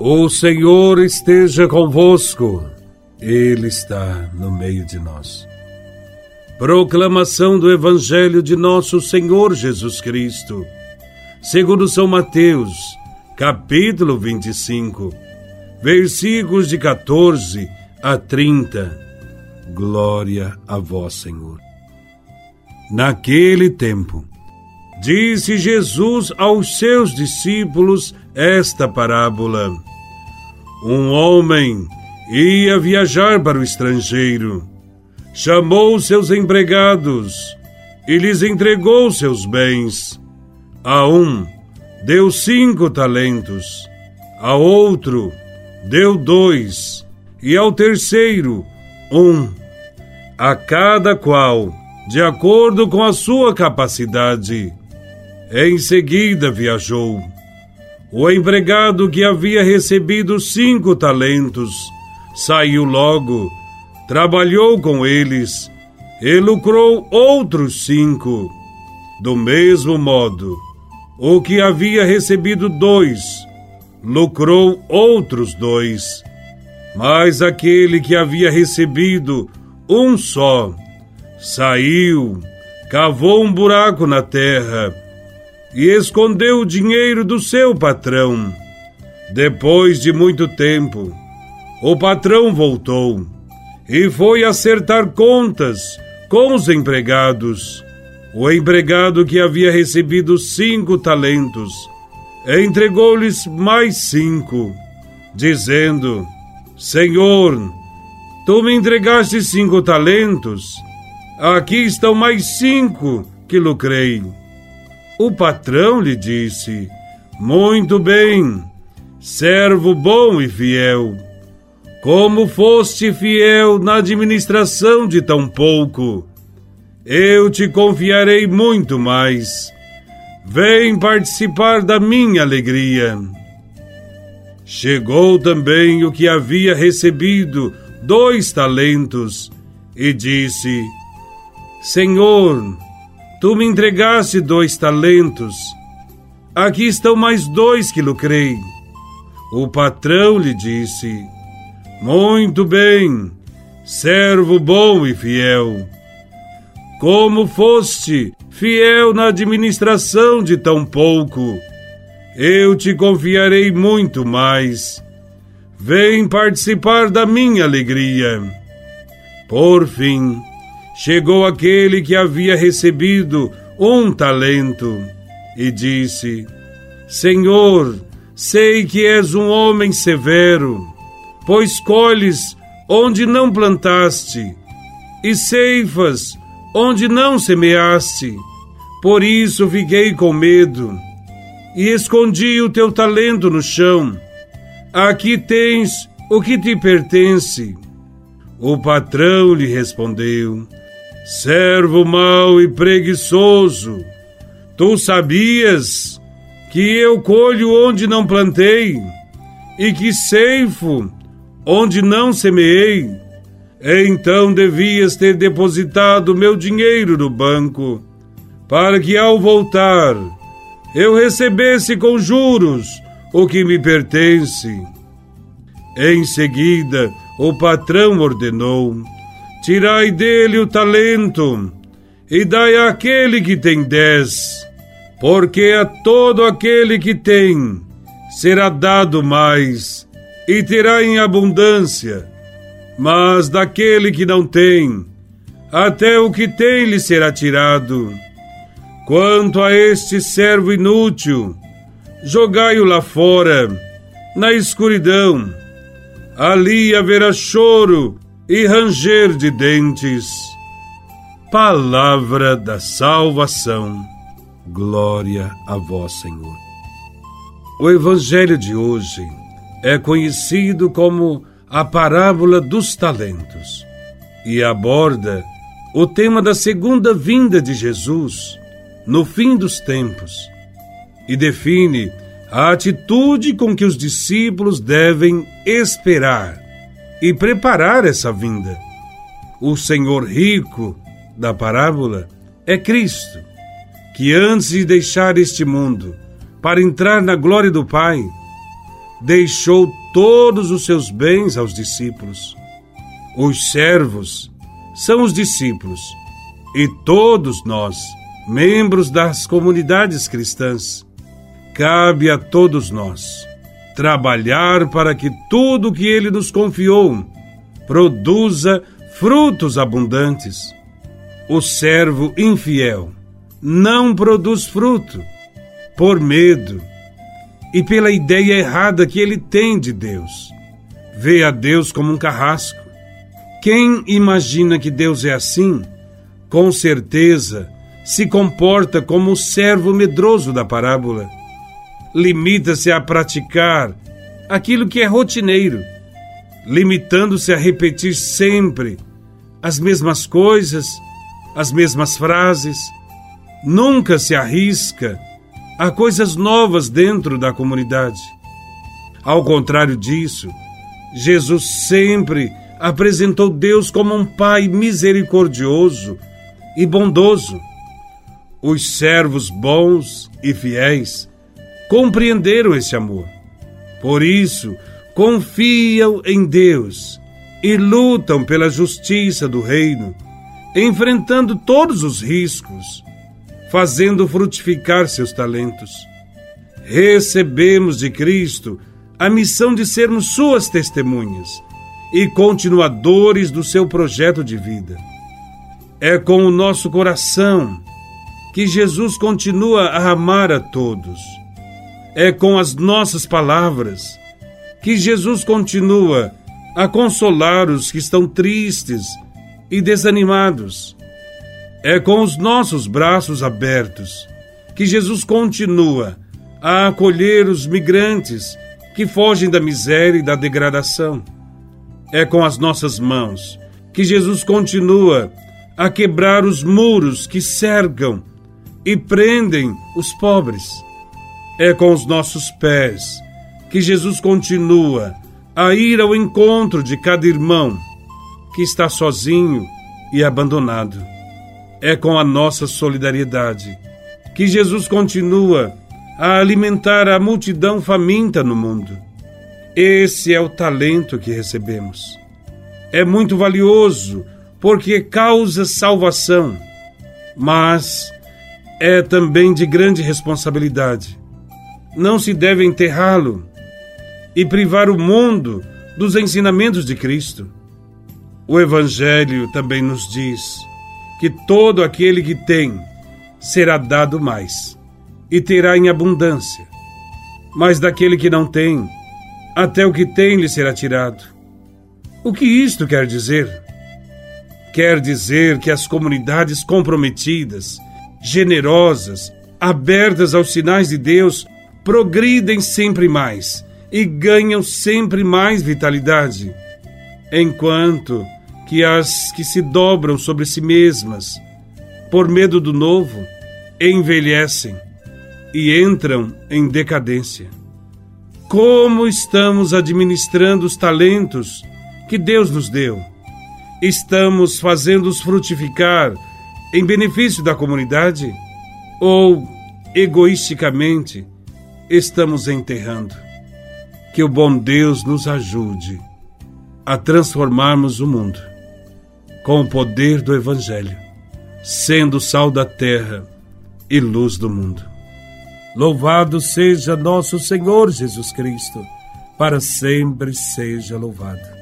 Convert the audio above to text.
O Senhor esteja convosco, Ele está no meio de nós. Proclamação do Evangelho de Nosso Senhor Jesus Cristo, segundo São Mateus, capítulo 25, versículos de 14 a 30. Glória a Vós, Senhor. Naquele tempo, disse Jesus aos seus discípulos esta parábola um homem ia viajar para o estrangeiro. Chamou seus empregados e lhes entregou seus bens. A um deu cinco talentos, a outro deu dois, e ao terceiro um, a cada qual, de acordo com a sua capacidade. Em seguida viajou. O empregado que havia recebido cinco talentos saiu logo, trabalhou com eles e lucrou outros cinco. Do mesmo modo, o que havia recebido dois lucrou outros dois. Mas aquele que havia recebido um só saiu, cavou um buraco na terra e escondeu o dinheiro do seu patrão. Depois de muito tempo, o patrão voltou e foi acertar contas com os empregados. O empregado que havia recebido cinco talentos entregou-lhes mais cinco, dizendo: Senhor, tu me entregaste cinco talentos, aqui estão mais cinco que lucrei. O patrão lhe disse: Muito bem, servo bom e fiel. Como foste fiel na administração de tão pouco, eu te confiarei muito mais. Vem participar da minha alegria. Chegou também o que havia recebido dois talentos e disse: Senhor, Tu me entregaste dois talentos. Aqui estão mais dois que lucrei. O patrão lhe disse: Muito bem, servo bom e fiel. Como foste fiel na administração de tão pouco, eu te confiarei muito mais. Vem participar da minha alegria. Por fim, chegou aquele que havia recebido um talento e disse: Senhor, sei que és um homem severo, pois colhes onde não plantaste e ceifas onde não semeaste. Por isso fiquei com medo e escondi o teu talento no chão. Aqui tens o que te pertence. O patrão lhe respondeu: servo mau e preguiçoso, tu sabias que eu colho onde não plantei e que ceifo onde não semeei? Então devias ter depositado meu dinheiro no banco, para que ao voltar eu recebesse com juros o que me pertence. Em seguida, o patrão ordenou: Tirai dele o talento e dai àquele que tem dez, porque a todo aquele que tem será dado mais e terá em abundância, mas daquele que não tem, até o que tem lhe será tirado. Quanto a este servo inútil, jogai-o lá fora, na escuridão. Ali haverá choro e ranger de dentes. Palavra da salvação. Glória a vós, Senhor. O evangelho de hoje é conhecido como a parábola dos talentos e aborda o tema da segunda vinda de Jesus no fim dos tempos e define a atitude com que os discípulos devem esperar e preparar essa vinda. O Senhor rico da parábola é Cristo, que antes de deixar este mundo para entrar na glória do Pai, deixou todos os seus bens aos discípulos. Os servos são os discípulos e todos nós, membros das comunidades cristãs, cabe a todos nós trabalhar para que tudo que ele nos confiou produza frutos abundantes. O servo infiel não produz fruto por medo e pela ideia errada que ele tem de Deus. Vê a Deus como um carrasco. Quem imagina que Deus é assim, com certeza se comporta como o servo medroso da parábola. Limita-se a praticar aquilo que é rotineiro, limitando-se a repetir sempre as mesmas coisas, as mesmas frases. Nunca se arrisca a coisas novas dentro da comunidade. Ao contrário disso, Jesus sempre apresentou Deus como um Pai misericordioso e bondoso. Os servos bons e fiéis compreenderam esse amor. Por isso, confiam em Deus e lutam pela justiça do reino, enfrentando todos os riscos, fazendo frutificar seus talentos. Recebemos de Cristo a missão de sermos suas testemunhas e continuadores do seu projeto de vida. É com o nosso coração que Jesus continua a amar a todos. É com as nossas palavras que Jesus continua a consolar os que estão tristes e desanimados. É com os nossos braços abertos que Jesus continua a acolher os migrantes que fogem da miséria e da degradação. É com as nossas mãos que Jesus continua a quebrar os muros que cercam e prendem os pobres. É com os nossos pés que Jesus continua a ir ao encontro de cada irmão que está sozinho e abandonado. É com a nossa solidariedade que Jesus continua a alimentar a multidão faminta no mundo. Esse é o talento que recebemos. É muito valioso porque causa salvação, mas é também de grande responsabilidade. Não se deve enterrá-lo e privar o mundo dos ensinamentos de Cristo. O Evangelho também nos diz que todo aquele que tem será dado mais e terá em abundância, mas daquele que não tem, até o que tem lhe será tirado. O que isto quer dizer? Quer dizer que as comunidades comprometidas, generosas, abertas aos sinais de Deus, progridem sempre mais e ganham sempre mais vitalidade, enquanto que as que se dobram sobre si mesmas, por medo do novo, envelhecem e entram em decadência como estamos administrando os talentos que Deus nos deu. Estamos fazendo-os frutificar em benefício da comunidade ou, egoisticamente, estamos enterrando? Que o bom Deus nos ajude a transformarmos o mundo com o poder do Evangelho, sendo sal da terra e luz do mundo. Louvado seja nosso Senhor Jesus Cristo, para sempre seja louvado.